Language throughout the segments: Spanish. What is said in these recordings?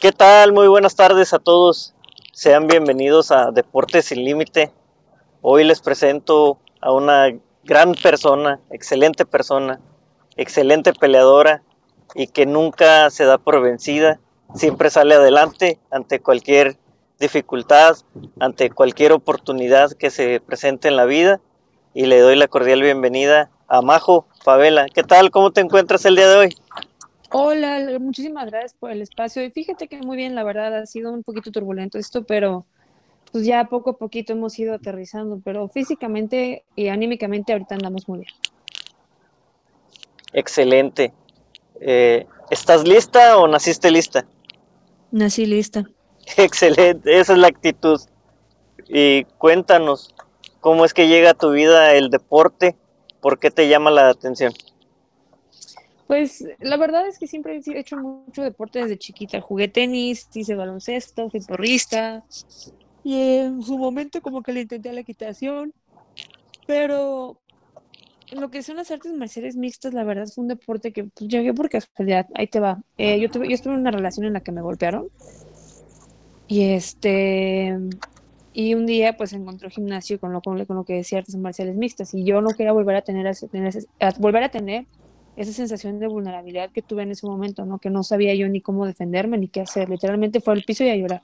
¿Qué tal? Muy buenas tardes a todos. Sean bienvenidos a Deportes sin Límite. Hoy les presento a una gran persona, excelente persona, excelente peleadora y que nunca se da por vencida, siempre sale adelante ante cualquier dificultad, ante cualquier oportunidad que se presente en la vida y le doy la cordial bienvenida a Majo Favela. ¿Qué tal? ¿Cómo te encuentras el día de hoy? Hola, muchísimas gracias por el espacio. Y fíjate que muy bien, la verdad, ha sido un poquito turbulento esto, pero pues ya poco a poquito hemos ido aterrizando, pero físicamente y anímicamente ahorita andamos muy bien. Excelente. Eh, ¿Estás lista o naciste lista? Nací lista. Excelente, esa es la actitud. Y cuéntanos, ¿cómo es que llega a tu vida el deporte? ¿Por qué te llama la atención? Pues la verdad es que siempre he hecho mucho deporte desde chiquita. Jugué tenis, hice baloncesto, fui porrista. Y en su momento como que le intenté la equitación. Pero lo que son las artes marciales mixtas, la verdad fue un deporte que pues, llegué por casualidad. Ahí te va. Eh, yo, tuve, yo estuve en una relación en la que me golpearon. Y este y un día pues encontró gimnasio con lo, con lo que decía artes marciales mixtas y yo no quería volver a tener, volver a tener esa sensación de vulnerabilidad que tuve en ese momento, ¿no? Que no sabía yo ni cómo defenderme ni qué hacer. Literalmente fue al piso y a llorar.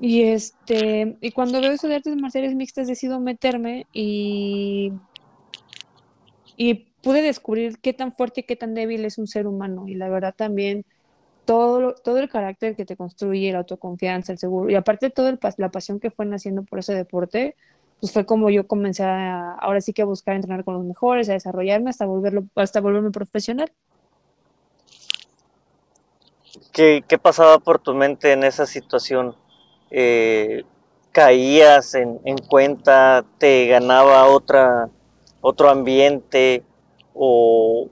Y este, y cuando veo eso de artes marciales mixtas decido meterme y y pude descubrir qué tan fuerte y qué tan débil es un ser humano y la verdad también todo, todo el carácter que te construye, la autoconfianza, el seguro y aparte toda la pasión que fue naciendo por ese deporte, pues fue como yo comencé a, ahora sí que a buscar entrenar con los mejores, a desarrollarme hasta volverlo, hasta volverme profesional. ¿Qué, qué pasaba por tu mente en esa situación? Eh, ¿Caías en, en, cuenta? ¿Te ganaba otra, otro ambiente? ¿O,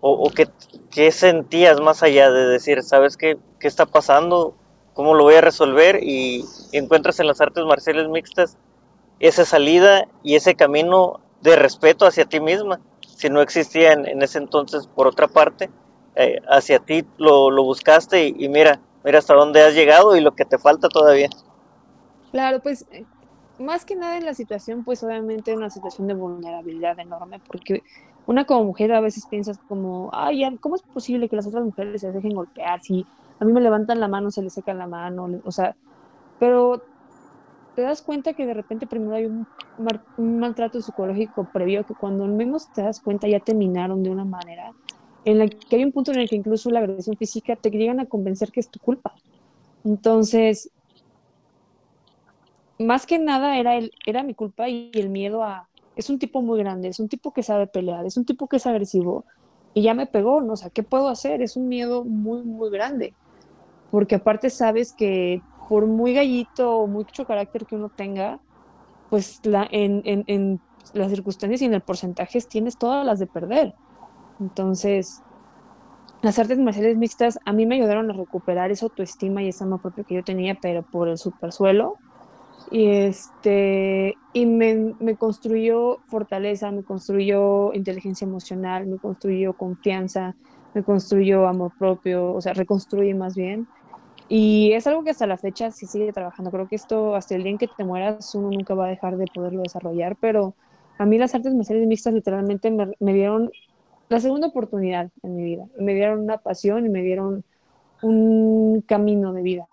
o, qué, qué, sentías más allá de decir, sabes qué, qué está pasando? ¿Cómo lo voy a resolver? Y encuentras en las artes marciales mixtas esa salida y ese camino de respeto hacia ti misma. Si no existía en, ese entonces, por otra parte, eh, hacia ti lo, lo buscaste y, mira, mira hasta dónde has llegado y lo que te falta todavía. Claro, pues eh, más que nada en la situación, pues obviamente una situación de vulnerabilidad enorme, porque una como mujer a veces piensas como, ay, ¿cómo es posible que las otras mujeres se dejen golpear? Si a mí me levantan la mano, se les seca la mano, o sea, pero te das cuenta que de repente primero hay un, maltrato psicológico previo que cuando menos te das cuenta ya terminaron de una manera en la que hay un punto en el que incluso la agresión física te llegan a convencer que es tu culpa. Entonces, más que nada era, el, era mi culpa y el miedo a, es un tipo muy grande, es un tipo que sabe pelear, es un tipo que es agresivo y ya me pegó, ¿no? O sea, ¿qué puedo hacer? Es un miedo muy, muy grande. Porque aparte sabes que por muy gallito o mucho carácter que uno tenga, pues la, en, en, en las circunstancias y en el porcentaje tienes todas las de perder. Entonces, las artes marciales mixtas a mí me ayudaron a recuperar esa autoestima y esa amor propio que yo tenía, pero por el supersuelo. Y, este, y me, me, construyó fortaleza, me construyó inteligencia emocional, me construyó confianza, me construyó amor propio, o sea, reconstruye más bien. Y es algo que hasta la fecha sí sigue trabajando. Creo que esto, hasta el día en que te mueras, uno nunca va a dejar de poderlo desarrollar. Pero a mí las artes marciales mixtas literalmente me, dieron la segunda oportunidad en mi vida. Me dieron una pasión y me dieron un camino de vida.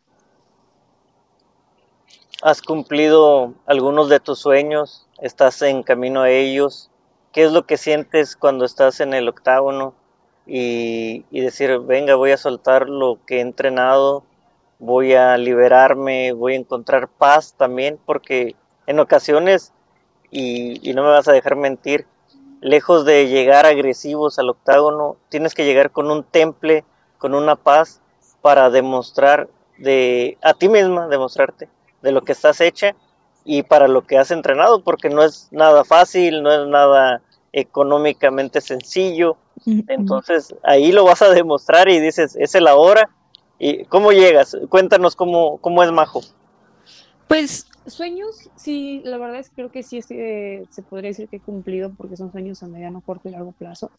¿Has cumplido algunos de tus sueños? ¿Estás en camino a ellos? ¿Qué es lo que sientes cuando estás en el octágono y, y decir, venga, voy a soltar lo que he entrenado, voy a liberarme, voy a encontrar paz también, porque en ocasiones, y, no me vas a dejar mentir, lejos de llegar agresivos al octágono, tienes que llegar con un temple, con una paz, para demostrar de a ti misma, demostrarte de lo que estás hecha y para lo que has entrenado, porque no es nada fácil, no es nada económicamente sencillo. Entonces ahí lo vas a demostrar y dices, es la hora ¿Y cómo llegas? Cuéntanos cómo, cómo es Majo. Pues sueños, sí, la verdad es que creo que sí es, se podría decir que he cumplido porque son sueños a mediano, corto y largo plazo.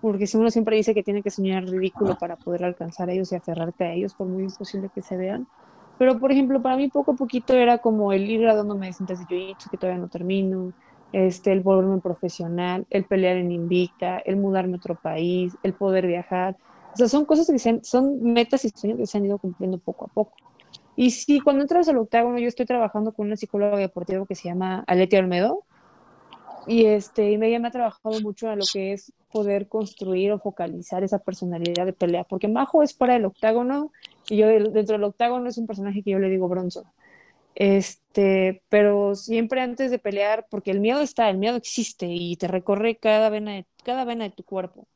porque si uno siempre dice que tiene que soñar ridículo para poder alcanzar a ellos y aferrarte a ellos, por muy imposible que se vean. Pero, por ejemplo, para mí poco a poquito era como el ir graduándome de cintas de jiu que todavía no termino, este, el volverme profesional, el pelear en Invicta, el mudarme a otro país, el poder viajar. O sea, son cosas que se son metas y sueños que se han ido cumpliendo poco a poco. Y si cuando entras al octágono, yo estoy trabajando con una psicóloga deportiva que se llama Aletia Olmedo, y este, ella me ha trabajado mucho en lo que es poder construir o focalizar esa personalidad de pelea, porque Majo es fuera del octágono, y yo dentro del octágono es un personaje que yo le digo bronzo. Este, pero siempre antes de pelear, porque el miedo está, el miedo existe y te recorre cada vena de, cada vena de tu cuerpo.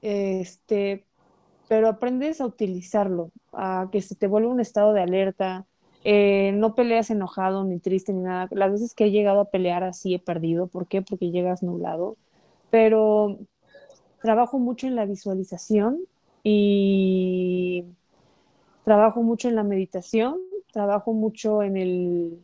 Este, pero aprendes a utilizarlo, a que se te vuelva un estado de alerta. Eh, no peleas enojado ni triste ni nada. Las veces que he llegado a pelear así he perdido. ¿Por qué? Porque llegas nublado. Pero trabajo mucho en la visualización y trabajo mucho en la meditación, trabajo mucho en el,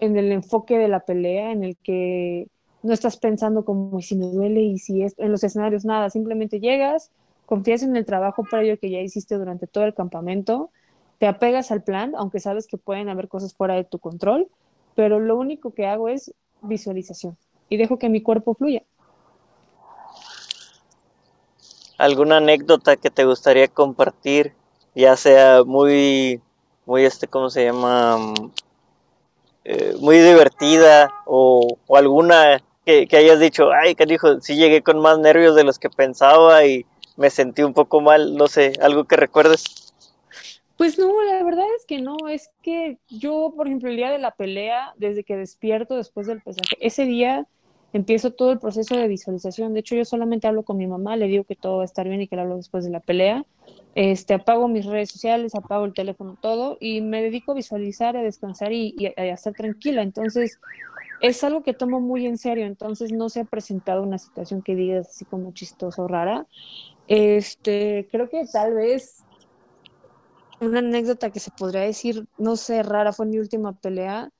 en el enfoque de la pelea, en el que no estás pensando como si me duele y si es en los escenarios nada, simplemente llegas, confías en el trabajo previo que ya hiciste durante todo el campamento, te apegas al plan, aunque sabes que pueden haber cosas fuera de tu control, pero lo único que hago es visualización y dejo que mi cuerpo fluya. ¿Alguna anécdota que te gustaría compartir, ya sea muy, muy este, ¿cómo se llama? Eh, muy divertida o, alguna que, que, hayas dicho, ay, canijo, sí llegué con más nervios de los que pensaba y me sentí un poco mal, no sé, algo que recuerdes. Pues no, la verdad es que no, es que yo, por ejemplo, el día de la pelea, desde que despierto después del pesaje, ese día empiezo todo el proceso de visualización. De hecho, yo solamente hablo con mi mamá, le digo que todo va a estar bien y que le hablo después de la pelea. Este, apago mis redes sociales, apago el teléfono, todo, y me dedico a visualizar, a descansar y, y a estar tranquila. Entonces, es algo que tomo muy en serio, entonces no se ha presentado una situación que digas así como chistosa o rara. Este, creo que tal vez una anécdota que se podría decir, no sé, rara, fue mi última pelea,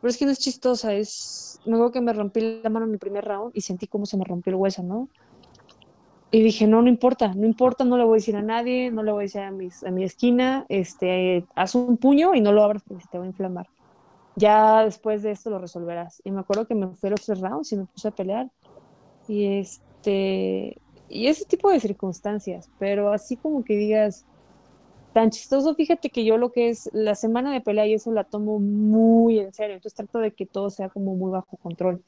pero es que no es chistosa, es, me acuerdo que me rompí la mano en el primer round y sentí como se me rompió el hueso, ¿no? Y dije, no, no importa, no importa, no le voy a decir a nadie, no le voy a decir a, mis, a mi esquina, este, haz un puño y no lo abras porque se te va a inflamar. Ya después de esto lo resolverás. Y me acuerdo que me fui a los tres rounds y me puse a pelear. Y este, y ese tipo de circunstancias, pero así como que digas, tan chistoso, fíjate que yo lo que es la semana de pelea y eso la tomo muy en serio, entonces trato de que todo sea como muy bajo control.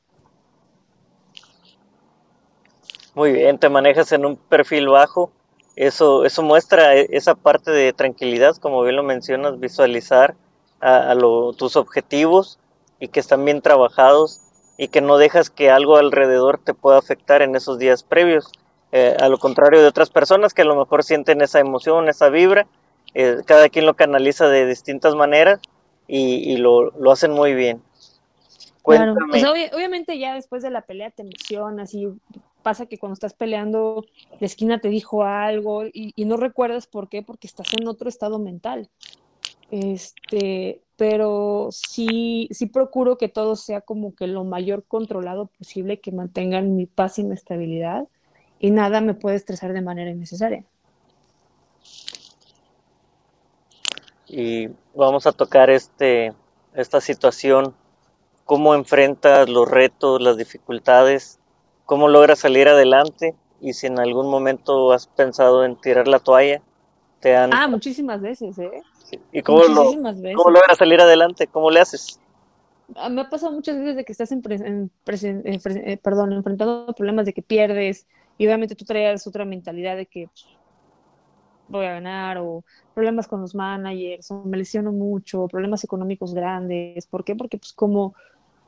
Muy bien, te manejas en un perfil bajo, eso, eso muestra e, esa parte de tranquilidad, como bien lo mencionas, visualizar a, tus objetivos y que están bien trabajados y que no dejas que algo alrededor te pueda afectar en esos días previos. Eh, a lo contrario de otras personas que a lo mejor sienten esa emoción, esa vibra, eh, cada quien lo canaliza de distintas maneras y, lo, lo, hacen muy bien. Claro, pues obviamente ya después de la pelea te emocionas y pasa que cuando estás peleando la esquina te dijo algo y, y no recuerdas por qué, porque estás en otro estado mental. Este, pero sí, sí procuro que todo sea como que lo mayor controlado posible, que mantengan mi paz y mi estabilidad y nada me puede estresar de manera innecesaria. Y vamos a tocar este, esta situación, cómo enfrentas los retos, las dificultades, cómo logras salir adelante y si en algún momento has pensado en tirar la toalla. Te han... Ah, muchísimas veces, ¿eh? ¿Y cómo, cómo logras salir adelante? ¿Cómo le haces? Ah, me ha pasado muchas veces de que estás en, eh, perdón, enfrentando problemas de que pierdes, y obviamente tú traías otra mentalidad de que pues, voy a ganar o problemas con los managers o me lesiono mucho, problemas económicos grandes. ¿Por qué? Porque pues como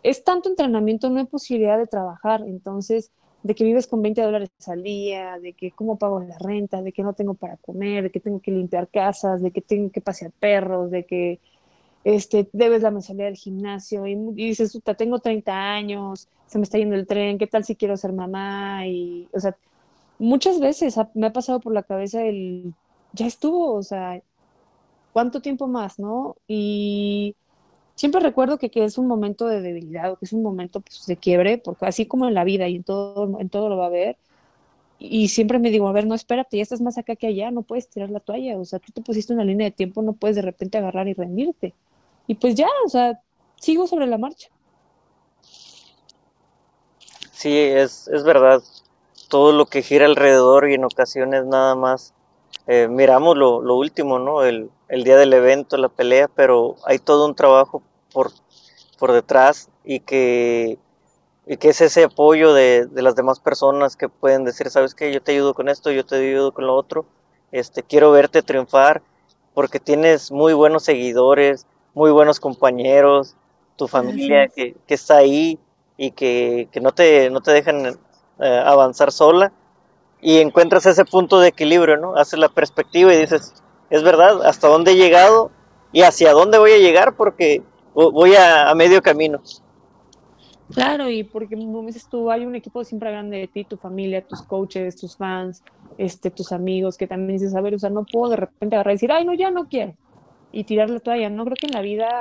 es tanto entrenamiento no hay posibilidad de trabajar. Entonces, de que vives con 20 dólares al día, de que cómo pago la renta, de que no tengo para comer, de que tengo que limpiar casas, de que tengo que pasear perros, de que este, debes la mensualidad del gimnasio y, dices, tengo 30 años, se me está yendo el tren, ¿qué tal si quiero ser mamá? Y, o sea, muchas veces me ha pasado por la cabeza el, ya estuvo, o sea, ¿cuánto tiempo más, no? Y siempre recuerdo que, que es un momento de debilidad o que es un momento pues, de quiebre, porque así como en la vida y en todo, en todo lo va a haber, y siempre me digo, a ver, no, espérate, ya estás más acá que allá, no puedes tirar la toalla, o sea, tú te pusiste una línea de tiempo, no puedes de repente agarrar y rendirte. Y pues ya, o sea, sigo sobre la marcha. Sí, es, es verdad. Todo lo que gira alrededor y en ocasiones nada más eh, miramos lo, lo, último, ¿no? El, el, día del evento, la pelea, pero hay todo un trabajo por, por detrás y que, y que es ese apoyo de, de, las demás personas que pueden decir, sabes qué, yo te ayudo con esto, yo te ayudo con lo otro, este, quiero verte triunfar porque tienes muy buenos seguidores, muy buenos compañeros, tu familia que, que está ahí y que, que, no, te, no te dejan eh, avanzar sola y encuentras ese punto de equilibrio, ¿no? Haces la perspectiva y dices, es verdad, hasta dónde he llegado y hacia dónde voy a llegar porque voy a, a medio camino. Claro, y porque como dices tú, hay un equipo siempre grande de ti, tu familia, tus coaches, tus fans, este, tus amigos, que también dices, a ver, o sea, no puedo de repente agarrar y decir, ay, no, ya no quiero, y tirar la toalla. No creo que en la vida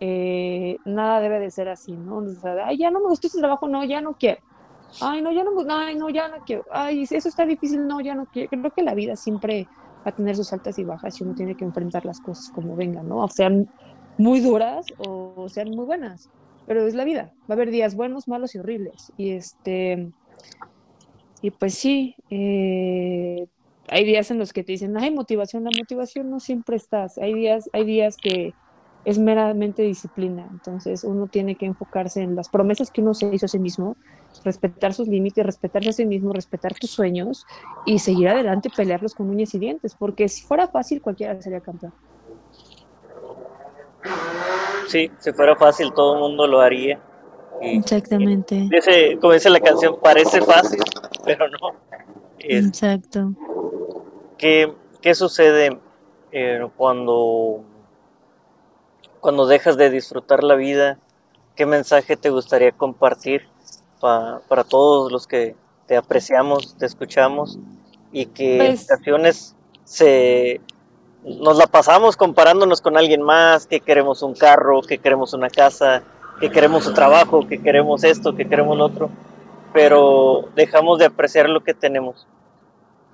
eh, nada debe de ser así, ¿no? O sea, ay, ya no me gustó ese trabajo, no, ya no quiero ay, no, ya no, ay, no, ya no quiero, ay, eso está difícil, no, ya no quiero. Creo que la vida siempre va a tener sus altas y bajas y uno tiene que enfrentar las cosas como vengan, ¿no? O sean muy duras o sean muy buenas, pero es la vida. Va a haber días buenos, malos y horribles. Y este, y pues sí, eh, hay días en los que te dicen, hay motivación, la motivación no siempre estás. Hay días, hay días que es meramente disciplina. Entonces uno tiene que enfocarse en las promesas que uno se hizo a sí mismo, respetar sus límites, respetarse a sí mismo, respetar tus sueños y seguir adelante y pelearlos con uñas y dientes, porque si fuera fácil cualquiera sería campeón. Sí, si fuera fácil todo el mundo lo haría. Exactamente. como dice la canción, parece fácil, pero no. Exacto. ¿Qué, qué sucede eh, cuando cuando dejas de disfrutar la vida, ¿qué mensaje te gustaría compartir para todos los que te apreciamos, te escuchamos y que en pues ocasiones se nos la pasamos comparándonos con alguien más, que queremos un carro, que queremos una casa, que queremos un trabajo, que queremos esto, que queremos lo otro, pero dejamos de apreciar lo que tenemos.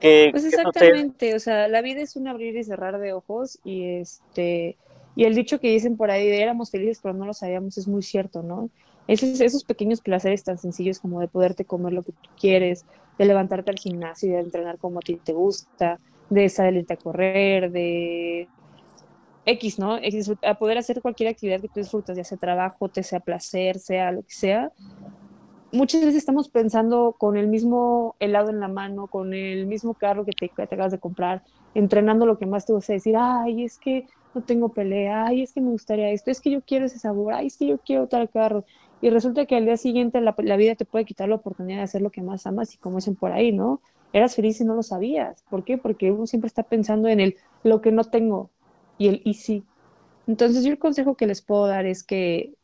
Pues exactamente, o sea, la vida es un abrir y cerrar de ojos y este y el dicho que dicen por ahí de éramos felices pero no lo sabíamos es muy cierto, ¿no? Esos, esos pequeños placeres tan sencillos como de poderte comer lo que tú quieres, de levantarte al gimnasio y de entrenar como a ti te gusta, de salirte a correr, de X, ¿no? a poder hacer cualquier actividad que tú disfrutas, ya sea trabajo, te sea placer, sea lo que sea. Muchas veces estamos pensando con el mismo helado en la mano, con el mismo carro que te, que te acabas de comprar, entrenando lo que más te gusta decir, ay, es que no tengo pelea, ay, es que me gustaría esto, es que yo quiero ese sabor, ay, es que yo quiero tal carro. Y resulta que al día siguiente la, vida te puede quitar la oportunidad de hacer lo que más amas y como dicen por ahí, ¿no? Eras feliz y no lo sabías. ¿Por qué? Porque uno siempre está pensando en el lo que no tengo y el y sí. Entonces yo el consejo que les puedo dar es que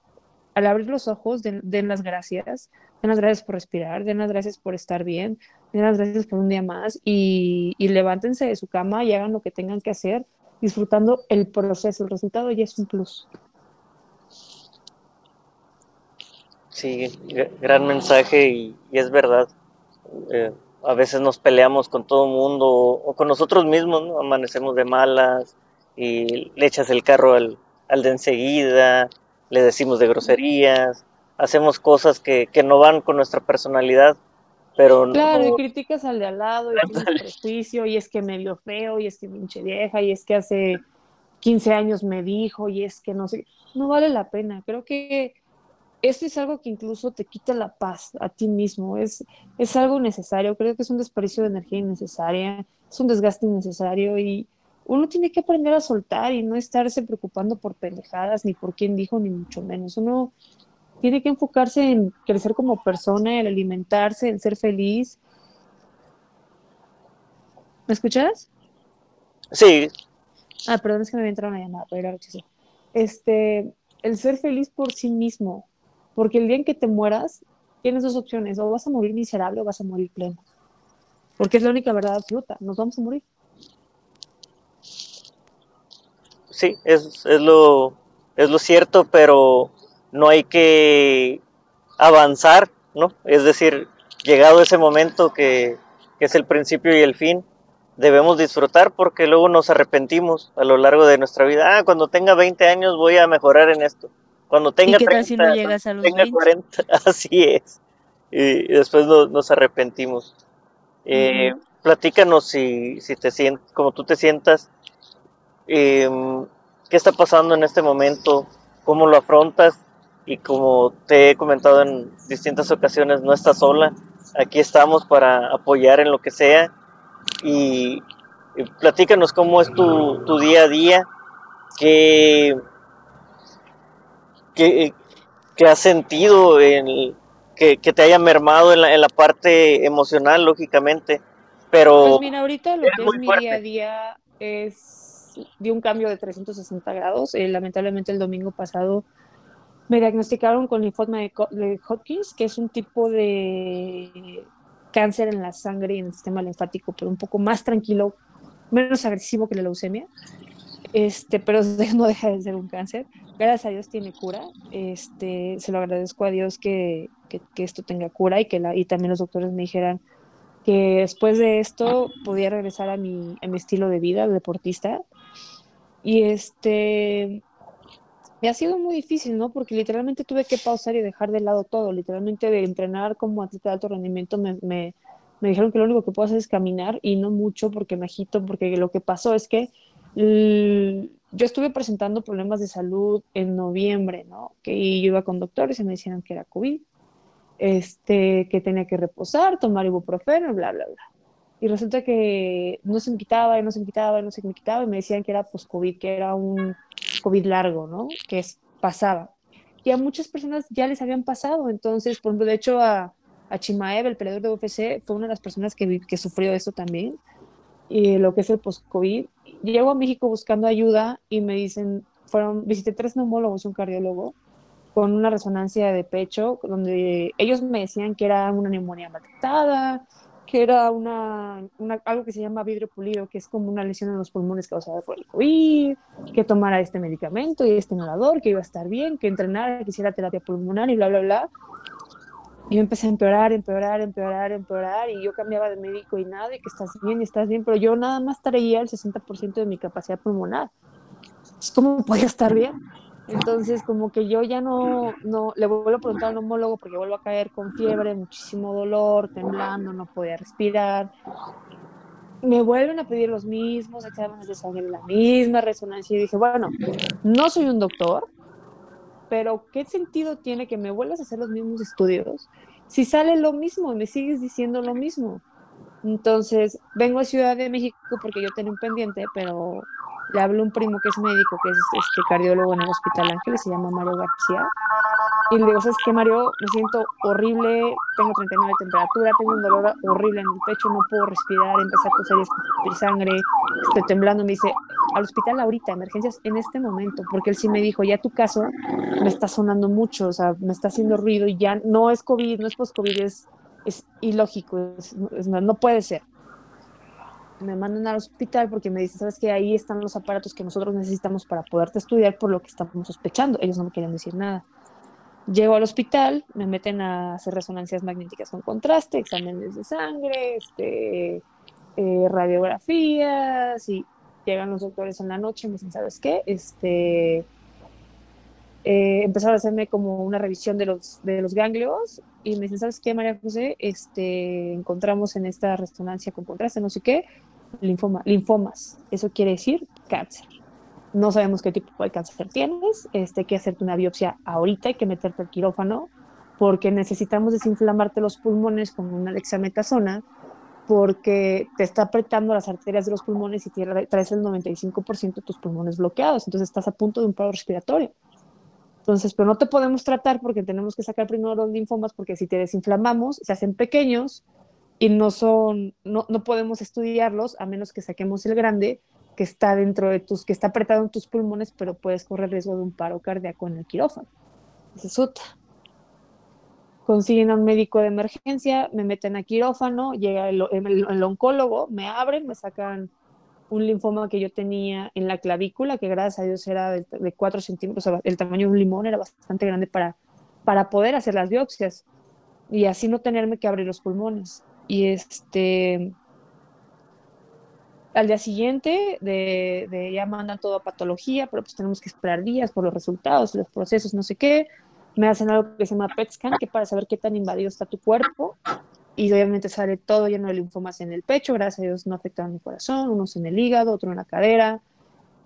al abrir los ojos den, las gracias, den las gracias por respirar, den las gracias por estar bien, den las gracias por un día más y, y levántense de su cama y hagan lo que tengan que hacer disfrutando el proceso, el resultado ya es un plus. Sí, gran mensaje y, es verdad. Eh, a veces nos peleamos con todo el mundo o, con nosotros mismos, ¿no? amanecemos de malas y le echas el carro al, al de enseguida, le decimos de groserías, hacemos cosas que, que no van con nuestra personalidad pero claro, y criticas al de al lado, y tienes prejuicio, y es que me vio feo, y es que pinche vieja, y es que hace 15 años me dijo, y es que no sé, no vale la pena. Creo que esto es algo que incluso te quita la paz a ti mismo, es, es algo necesario, creo que es un desperdicio de energía innecesaria, es un desgaste innecesario, y uno tiene que aprender a soltar y no estarse preocupando por pendejadas, ni por quién dijo, ni mucho menos. Uno tiene que enfocarse en crecer como persona, en alimentarse, en ser feliz. ¿Me escuchas? Sí. Ah, perdón, es que me había entrado una llamada, pero Este, el ser feliz por sí mismo, porque el día en que te mueras, tienes dos opciones, o vas a morir miserable o vas a morir pleno. Porque es la única verdad absoluta, nos vamos a morir. Sí, es, es, lo, es lo cierto, pero no hay que avanzar, ¿no? Es decir, llegado ese momento que, que es el principio y el fin, debemos disfrutar porque luego nos arrepentimos a lo largo de nuestra vida. Ah, cuando tenga 20 años voy a mejorar en esto. Cuando tenga ¿Y qué tal si no llegas a los 20? 40, así es. Y, después no, nos arrepentimos. Eh. Platícanos si, si te sientes, como tú te sientas, eh, qué está pasando en este momento, cómo lo afrontas y como te he comentado en distintas ocasiones, no estás sola. Aquí estamos para apoyar en lo que sea y, y platícanos cómo es tu, tu día a día, qué, qué, qué has sentido, en, que, que te haya mermado en la, en la parte emocional, lógicamente, pero Pues mira, ahorita lo es que es mi fuerte. día a día es de un cambio de 360 grados. Eh, lamentablemente el domingo pasado me diagnosticaron con linfoma de, Hodgkins, que es un tipo de cáncer en la sangre y en el sistema linfático, pero un poco más tranquilo, menos agresivo que la leucemia. Este, pero no deja de ser un cáncer. Gracias a Dios tiene cura. Este, se lo agradezco a Dios que, que, que esto tenga cura y que la, y también los doctores me dijeran que después de esto podía regresar a mi, a mi estilo de vida de deportista. Y este, me ha sido muy difícil, ¿no? Porque literalmente tuve que pausar y dejar de lado todo. Literalmente de entrenar como atleta de alto rendimiento me, me, me dijeron que lo único que puedo hacer es caminar y no mucho porque me agito, porque lo que pasó es que l- yo estuve presentando problemas de salud en noviembre, ¿no? Que yo iba con doctores y me decían que era COVID, este, que tenía que reposar, tomar ibuprofeno, bla, bla, bla. Y resulta que no se me quitaba y no se me quitaba y no se me quitaba y me decían que era post-COVID, que era un COVID largo, ¿no? Que es, pasaba. Y a muchas personas ya les habían pasado. Entonces, por ejemplo, de hecho, a, a Chimaev, el peleador de UFC, fue una de las personas que, que sufrió eso también. Y lo que es el post-COVID. Llego a México buscando ayuda y me dicen, fueron, visité tres neumólogos y un cardiólogo con una resonancia de pecho, donde ellos me decían que era una neumonía mal tratada, que era una, una- algo que se llama vidrio pulido, que es como una lesión en los pulmones causada por el COVID, que tomara este medicamento y este inhalador, que iba a estar bien, que entrenara, que hiciera terapia pulmonar y bla, bla, bla. Y yo empecé a empeorar, empeorar, empeorar, empeorar, y yo cambiaba de médico y nada, y que estás bien, y estás bien, pero yo nada más traía el 60% de mi capacidad pulmonar. Pues, ¿Cómo podía estar bien? Entonces, como que yo ya no, no, le vuelvo a preguntar al neumólogo porque vuelvo a caer con fiebre, muchísimo dolor, temblando, no podía respirar. Me vuelven a pedir los mismos exámenes de sangre, la misma resonancia, y dije, bueno, no soy un doctor, pero ¿qué sentido tiene que me vuelvas a hacer los mismos estudios si sale lo mismo y me sigues diciendo lo mismo? Entonces, vengo a Ciudad de México porque yo tenía un pendiente, pero le hablo a un primo que es médico, que es este cardiólogo en el Hospital Ángeles, se llama Mario García. Y le digo, ¿sabes qué, Mario? Me siento horrible, tengo 39 de temperatura, tengo un dolor horrible en el pecho, no puedo respirar, empecé a toser y sangre, estoy temblando. Me dice, al hospital ahorita, emergencias en este momento, porque él sí me dijo, ya tu caso me está sonando mucho, o sea, me está haciendo ruido y ya no es COVID, no es post-COVID, es, es ilógico, no puede ser. Me mandan al hospital porque me dicen, ¿sabes qué? Ahí están los aparatos que nosotros necesitamos para poderte estudiar por lo que estamos sospechando. Ellos no me querían decir nada. Llego al hospital, me meten a hacer resonancias magnéticas con contraste, exámenes de sangre, este, eh, radiografías y llegan los doctores en la noche y me dicen, ¿sabes qué? Este, eh, empezaron a hacerme como una revisión de los, de los ganglios y me dicen, ¿sabes qué, María José? Este, encontramos en esta resonancia con contraste, no sé qué, linfoma, linfomas. Eso quiere decir cáncer. No sabemos qué tipo de cáncer tienes, este, hay que hacerte una biopsia ahorita, hay que meterte al quirófano porque necesitamos desinflamarte los pulmones con una dexametasona porque te está apretando las arterias de los pulmones y traes el 95% de tus pulmones bloqueados, entonces estás a punto de un paro respiratorio. Entonces, pero no te podemos tratar porque tenemos que sacar primero los linfomas porque si te desinflamamos, se hacen pequeños y no son, no, no podemos estudiarlos a menos que saquemos el grande que está dentro de tus, que está apretado en tus pulmones, pero puedes correr riesgo de un paro cardíaco en el quirófano. Esa es otra. Consiguen a un médico de emergencia, me meten a quirófano, llega el, el, el oncólogo, me abren, me sacan un linfoma que yo tenía en la clavícula, que gracias a Dios era de, de 4 centímetros, o sea, el tamaño de un limón era bastante grande para, para poder hacer las biopsias y así no tenerme que abrir los pulmones. Y este, al día siguiente de, ya mandan todo a patología, pero pues tenemos que esperar días por los resultados, los procesos, no sé qué. Me hacen algo que se llama PET scan, que para saber qué tan invadido está tu cuerpo. Y obviamente sale todo lleno de linfomas en el pecho, gracias a Dios no afectaron mi corazón, unos en el hígado, otro en la cadera,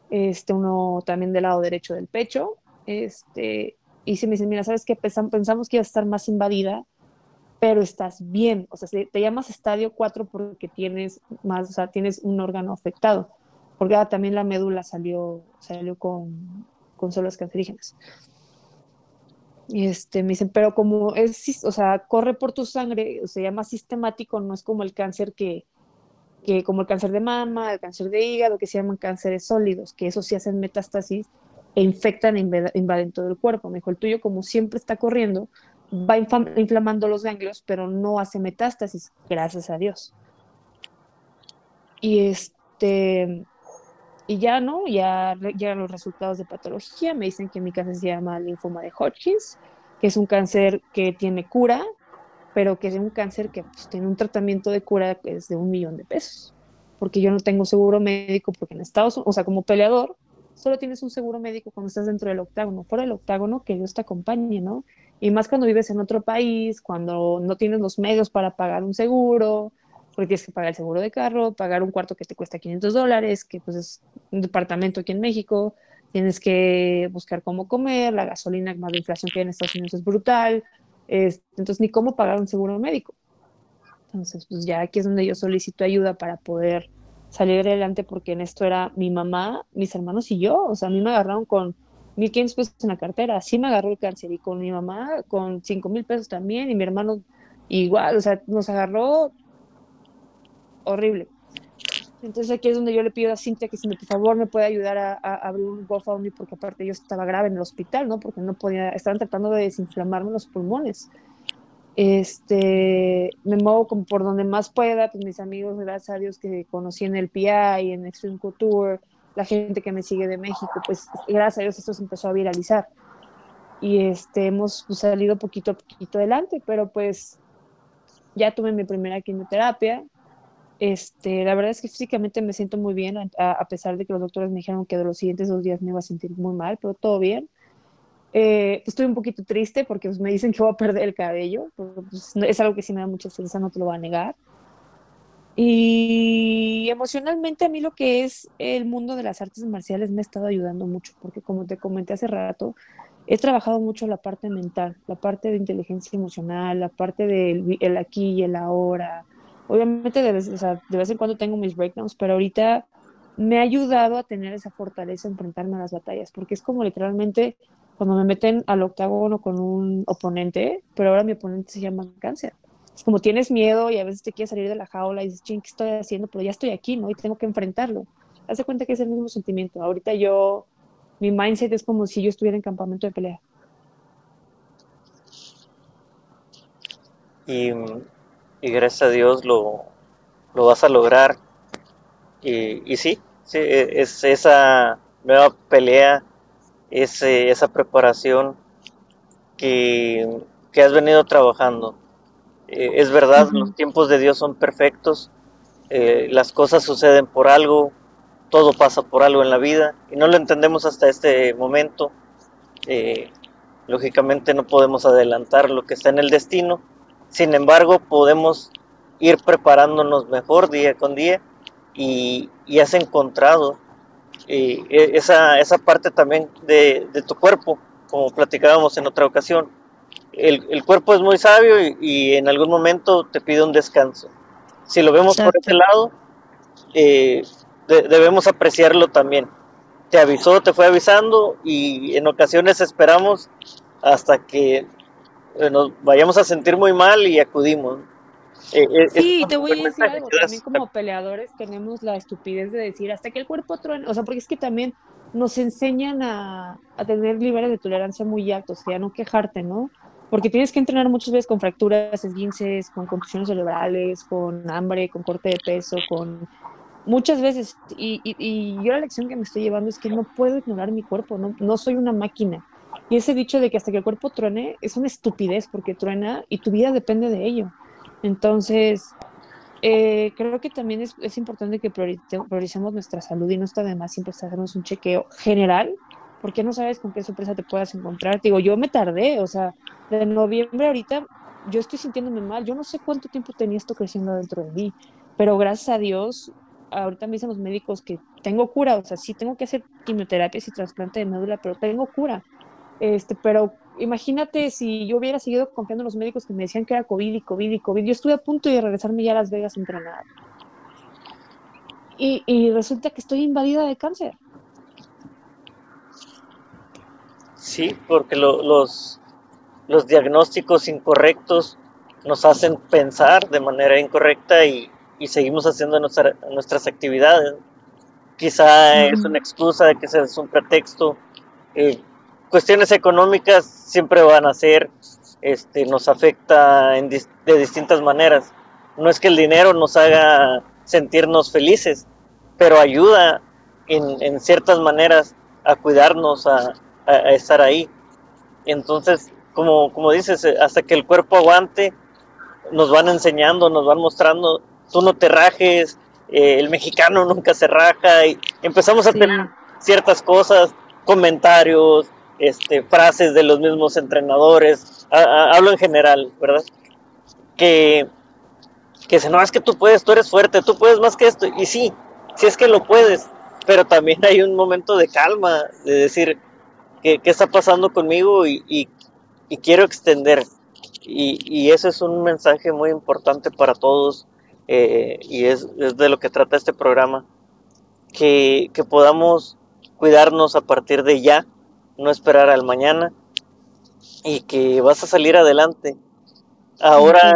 este, uno también del lado derecho del pecho. Este, y se me dicen, mira, ¿sabes qué? Pensamos que iba a estar más invadida, pero estás bien. O sea, te llamas estadio 4 porque tienes más, o sea, tienes un órgano afectado. Porque ah, también la médula salió, salió con, con células cancerígenas. Y este, me dicen, pero como es, o sea, corre por tu sangre, se llama sistemático, no es como el cáncer que, que, como el cáncer de mama, el cáncer de hígado, que se llaman cánceres sólidos, que eso sí hacen metástasis e infectan e invaden todo el cuerpo. Me dijo, el tuyo como siempre está corriendo, va inflamando los ganglios, pero no hace metástasis, gracias a Dios. Y este, y ya no, ya llegan los resultados de patología, me dicen que mi cáncer se llama linfoma de Hodgkins, que es un cáncer que tiene cura, pero que es un cáncer que pues, tiene un tratamiento de cura que es de un millón de pesos, porque yo no tengo seguro médico, porque en Estados Unidos, o sea, como peleador, solo tienes un seguro médico cuando estás dentro del octágono, fuera del octágono, que Dios te acompañe, ¿no? Y más cuando vives en otro país, cuando no tienes los medios para pagar un seguro, porque tienes que pagar el seguro de carro, pagar un cuarto que te cuesta 500 dólares, que pues es un departamento aquí en México, tienes que buscar cómo comer, la gasolina más la inflación que hay en Estados Unidos es brutal, entonces ni cómo pagar un seguro médico. Entonces, pues ya aquí es donde yo solicito ayuda para poder salir adelante, porque en esto era mi mamá, mis hermanos y yo, o sea, a mí me agarraron con 1.500 pesos en la cartera, así me agarró el cáncer y con mi mamá con 5.000 pesos también y mi hermano igual, o sea, nos agarró horrible. Entonces aquí es donde yo le pido a Cintia que si me, por favor me puede ayudar a, abrir un GoFundMe porque aparte yo estaba grave en el hospital, ¿no? Porque no podía, estaban tratando de desinflamarme los pulmones. Este, me muevo como por donde más pueda, pues mis amigos, gracias a Dios que conocí en el PI, en Extreme Couture, la gente que me sigue de México, pues gracias a Dios esto se empezó a viralizar. Y este, hemos pues, salido poquito a poquito adelante, pero pues ya tuve mi primera quimioterapia. Este, la verdad es que físicamente me siento muy bien, a, pesar de que los doctores me dijeron que de los siguientes dos días me iba a sentir muy mal, pero todo bien. Eh, estoy un poquito triste porque pues, me dicen que voy a perder el cabello, pues, es algo que sí me da mucha tristeza, no te lo voy a negar. Y emocionalmente a mí lo que es el mundo de las artes marciales me ha estado ayudando mucho, porque como te comenté hace rato, he trabajado mucho la parte mental, la parte de inteligencia emocional, la parte del el aquí y el ahora. Obviamente de vez, de vez en cuando tengo mis breakdowns, pero ahorita me ha ayudado a tener esa fortaleza, enfrentarme a las batallas, porque es como literalmente cuando me meten al octágono con un oponente, pero ahora mi oponente se llama cáncer como tienes miedo y a veces te quieres salir de la jaula y dices, ching, ¿qué estoy haciendo? Pero ya estoy aquí, ¿no? Y tengo que enfrentarlo. Haz de cuenta que es el mismo sentimiento. Ahorita yo, mi mindset es como si yo estuviera en campamento de pelea. Y, gracias a Dios lo, lo vas a lograr. Y, y sí, sí, es esa nueva pelea, ese, esa preparación que, que has venido trabajando eh, es verdad, los tiempos de Dios son perfectos, eh, las cosas suceden por algo, todo pasa por algo en la vida y no lo entendemos hasta este momento. Eh, lógicamente no podemos adelantar lo que está en el destino, sin embargo podemos ir preparándonos mejor día con día y, has encontrado e, esa, esa parte también de, de tu cuerpo, como platicábamos en otra ocasión, el, cuerpo es muy sabio y, en algún momento te pide un descanso. Si lo vemos por ese lado, eh, debemos apreciarlo también. Te avisó, te fue avisando y en ocasiones esperamos hasta que nos vayamos a sentir muy mal y acudimos. Eh, sí, te voy a decir algo, también como peleadores tenemos la estupidez de decir hasta que el cuerpo truene, o sea, porque es que también nos enseñan a, a tener niveles de tolerancia muy altos, sea, no quejarte, ¿no? porque tienes que entrenar muchas veces con fracturas, esguinces, con contusiones cerebrales, con hambre, con corte de peso, con muchas veces. Y, y, yo la lección que me estoy llevando es que no puedo ignorar mi cuerpo, no, no soy una máquina. Y ese dicho de que hasta que el cuerpo truene es una estupidez porque truena y tu vida depende de ello. Entonces, eh, creo que también es, importante que prioricemos nuestra salud y no está de más siempre hacernos un chequeo general, porque no sabes con qué sorpresa te puedas encontrar. Digo, yo me tardé, o sea, de noviembre ahorita yo estoy sintiéndome mal, yo no sé cuánto tiempo tenía esto creciendo dentro de mí, pero gracias a Dios, ahorita me dicen los médicos que tengo cura, o sea, sí tengo que hacer quimioterapias y trasplante de médula, pero tengo cura. Este, pero imagínate si yo hubiera seguido confiando en los médicos que me decían que era COVID y COVID y COVID. Yo estuve a punto de regresarme ya a Las Vegas a entrenar. Y, y resulta que estoy invadida de cáncer. Sí, porque los, los diagnósticos incorrectos nos hacen pensar de manera incorrecta y, seguimos haciendo nuestras actividades. Quizá es una excusa, quizá es un pretexto. Eh, cuestiones económicas siempre van a ser, este, nos afecta de distintas maneras. No es que el dinero nos haga sentirnos felices, pero ayuda en, ciertas maneras a cuidarnos, a, estar ahí. Entonces, como, como dices, hasta que el cuerpo aguante, nos van enseñando, nos van mostrando, tú no te rajes, eh, el mexicano nunca se raja, y empezamos a tener ciertas cosas, comentarios, este, frases de los mismos entrenadores, hablo en general, ¿verdad? Que, que se no, es que tú puedes, tú eres fuerte, tú puedes más que esto, y sí, sí es que lo puedes, pero también hay un momento de calma, de decir, ¿qué, qué está pasando conmigo? Y, y, quiero extender. Y, y, eso es un mensaje muy importante para todos, eh, y es, es, de lo que trata este programa, que, que podamos cuidarnos a partir de ya, no esperar al mañana y que vas a salir adelante. Ahora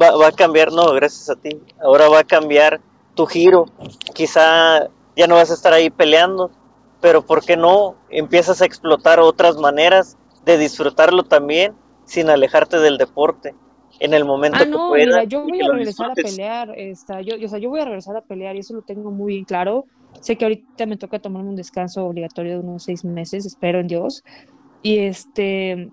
va, a cambiar, no, gracias a ti, ahora va a cambiar tu giro. Quizá ya no vas a estar ahí peleando, pero ¿por qué no empiezas a explotar otras maneras de disfrutarlo también sin alejarte del deporte? En el momento ah, no, Mira, yo voy a regresar a pelear, esta, yo, o sea, yo voy a regresar a pelear y eso lo tengo muy bien claro. Sé que ahorita me toca tomarme un descanso obligatorio de unos seis meses, espero en Dios. Y este,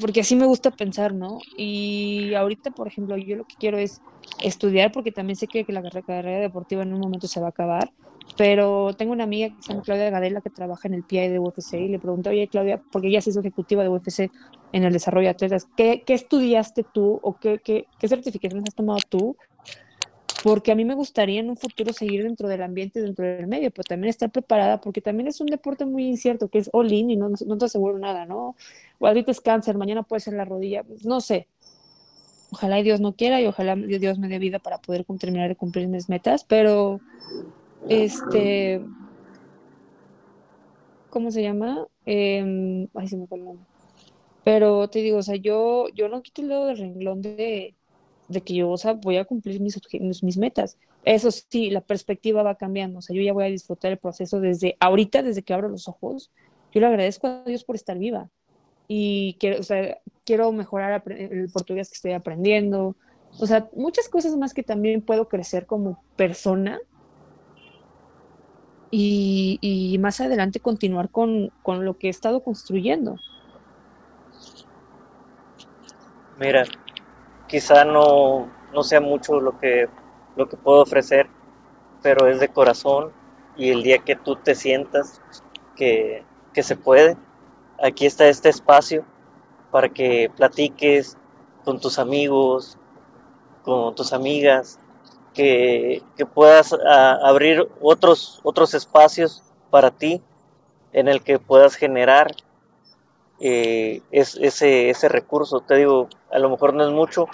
porque así me gusta pensar, ¿no? Y ahorita, por ejemplo, yo lo que quiero es estudiar, porque también sé que, la carrera deportiva en un momento se va a acabar, pero tengo una amiga que se llama Claudia Gadela que trabaja en el PI de UFC y le pregunto, oye Claudia, porque ella es ejecutiva de UFC en el desarrollo de atletas, ¿qué, qué estudiaste tú o qué, qué, qué certificaciones has tomado tú porque a mí me gustaría en un futuro seguir dentro del ambiente, dentro del medio, pero también estar preparada, porque también es un deporte muy incierto, que es all-in y no, no, te aseguro nada, ¿no? O ahorita es cáncer, mañana puede ser la rodilla, pues, no sé. Ojalá y Dios no quiera y ojalá Dios me dé vida para poder terminar de cumplir mis metas, pero, este, ¿cómo se llama? Eh, ay, se me fue el nombre. Pero te digo, o sea, yo, yo no quito el dedo del renglón de, de que yo, o sea, voy a cumplir mis, mis metas. Eso sí, la perspectiva va cambiando, o sea, yo ya voy a disfrutar el proceso desde ahorita, desde que abro los ojos. Yo le agradezco a Dios por estar viva y quiero, o sea, quiero mejorar el portugués que estoy aprendiendo, o sea, muchas cosas más que también puedo crecer como persona y, y más adelante continuar con, con lo que he estado construyendo. Mira, quizá no, no sea mucho lo que, lo que puedo ofrecer, pero es de corazón y el día que tú te sientas que, que se puede, aquí está este espacio para que platiques con tus amigos, con tus amigas, que, que puedas abrir otros, otros espacios para ti en el que puedas generar eh, es, ese, ese recurso. Te digo, a lo mejor no es mucho,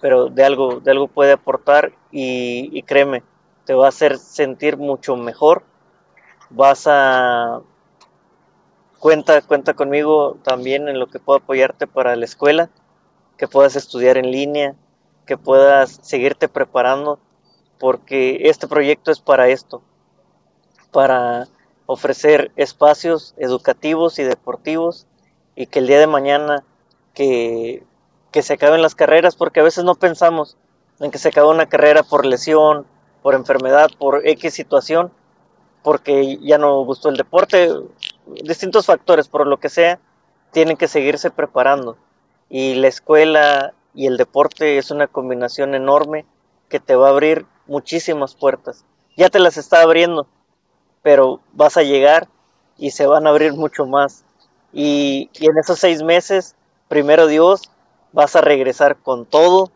pero de algo, de algo puede aportar y, créeme, te va a hacer sentir mucho mejor. Vas a cuenta, cuenta conmigo también en lo que puedo apoyarte para la escuela, que puedas estudiar en línea, que puedas seguirte preparando, porque este proyecto es para esto, para ofrecer espacios educativos y deportivos y que el día de mañana que, se acaben las carreras, porque a veces no pensamos en que se acabe una carrera por lesión, por enfermedad, por X situación, porque ya no gustó el deporte, distintos factores, por lo que sea, tienen que seguirse preparando. Y la escuela y el deporte es una combinación enorme que te va a abrir muchísimas puertas. Ya te las está abriendo, pero vas a llegar y se van a abrir mucho más. Y, en esos seis meses, primero Dios, vas a regresar con todo,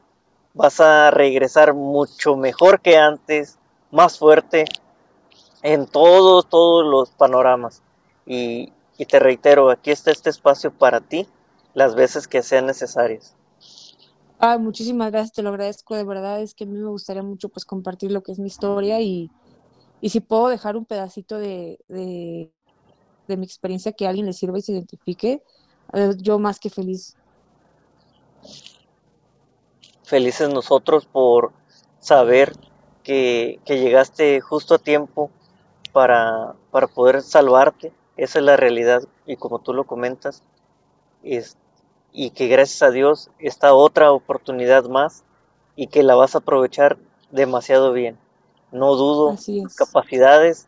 vas a regresar mucho mejor que antes, más fuerte en todos, todos los panoramas. Y, te reitero, aquí está este espacio para ti las veces que sean necesarias. Ah, muchísimas gracias, te lo agradezco, de verdad es que a mí me gustaría mucho pues compartir lo que es mi historia y, y si puedo dejar un pedacito de, mi experiencia que a alguien le sirva y se identifique, yo más que feliz. Felices nosotros por saber que, que llegaste justo a tiempo para, para poder salvarte, esa es la realidad y como tú lo comentas, es, y que gracias a Dios está otra oportunidad más y que la vas a aprovechar demasiado bien. No dudo capacidades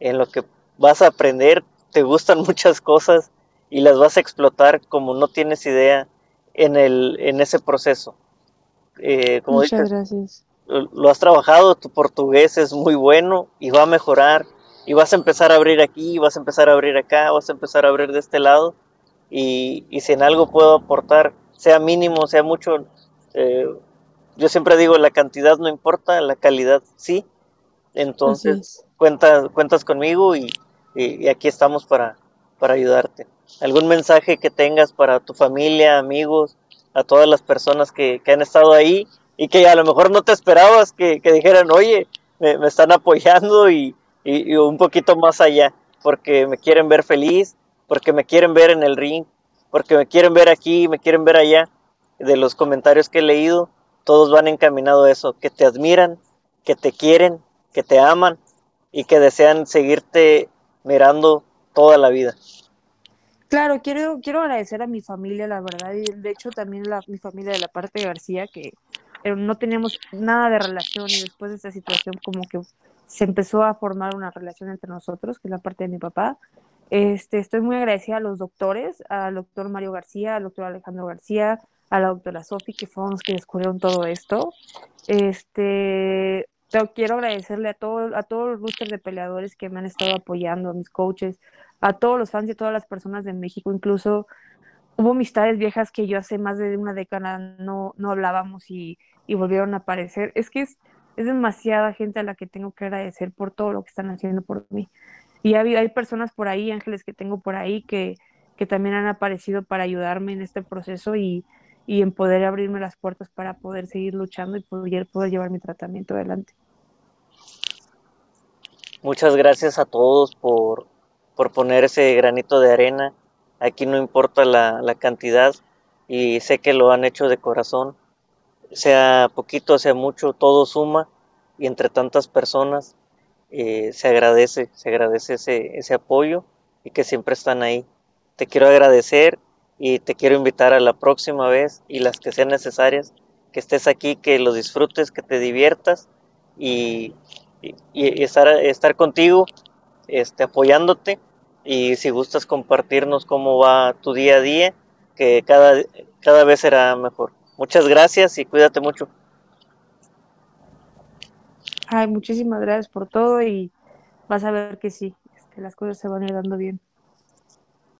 en lo que vas a aprender, te gustan muchas cosas y las vas a explotar como no tienes idea en, el, en ese proceso. Eh, como Muchas gracias. Lo has trabajado, tu portugués es muy bueno y va a mejorar y vas a empezar a abrir aquí, vas a empezar a abrir acá, vas a empezar a abrir de este lado y, y si en algo puedo aportar, sea mínimo, sea mucho, eh, yo siempre digo, la cantidad no importa, la calidad sí. Entonces, cuentas, cuentas conmigo y, y, aquí estamos para, para ayudarte. ¿Algún mensaje que tengas para tu familia, amigos, a todas las personas que, que han estado ahí y que a lo mejor no te esperabas que, que dijeran, oye, me, me están apoyando y, y, un poquito más allá, porque me quieren ver feliz, porque me quieren ver en el ring, porque me quieren ver aquí, me quieren ver allá. De los comentarios que he leído, todos van encaminados a eso, que te admiran, que te quieren, que te aman y que desean seguirte mirando toda la vida. Claro, quiero, quiero agradecer a mi familia, la verdad, y de hecho también a mi familia de la parte de García, que eh, no teníamos nada de relación y después de esta situación como que se empezó a formar una relación entre nosotros, que es la parte de mi papá. Este, estoy muy agradecida a los doctores, al doctor Mario García, al doctor Alejandro García, a la doctora Sofi, que fueron los que descubrieron todo esto. Este, quiero agradecerle a, todo, a todos los roosters de peleadores que me han estado apoyando, a mis coaches, a todos los fans y a todas las personas de México, incluso hubo amistades viejas que yo hace más de una década no, no hablábamos y, y volvieron a aparecer. Es que es, es demasiada gente a la que tengo que agradecer por todo lo que están haciendo por mí. Y hay, hay personas por ahí, ángeles que tengo por ahí, que, que también han aparecido para ayudarme en este proceso y, y en poder abrirme las puertas para poder seguir luchando y poder, poder llevar mi tratamiento adelante. Muchas gracias a todos por, por poner ese granito de arena. Aquí no importa la, la cantidad y sé que lo han hecho de corazón sea poquito, sea mucho, todo suma y entre tantas personas eh, se agradece, se agradece ese, ese apoyo y que siempre están ahí. Te quiero agradecer y te quiero invitar a la próxima vez y las que sean necesarias, que estés aquí, que lo disfrutes, que te diviertas y, y, estar, estar contigo, este, apoyándote y si gustas compartirnos cómo va tu día a día, que cada, cada vez será mejor. Muchas gracias y cuídate mucho. Ay, muchísimas gracias por todo y vas a ver que sí, este, las cosas se van a ir dando bien.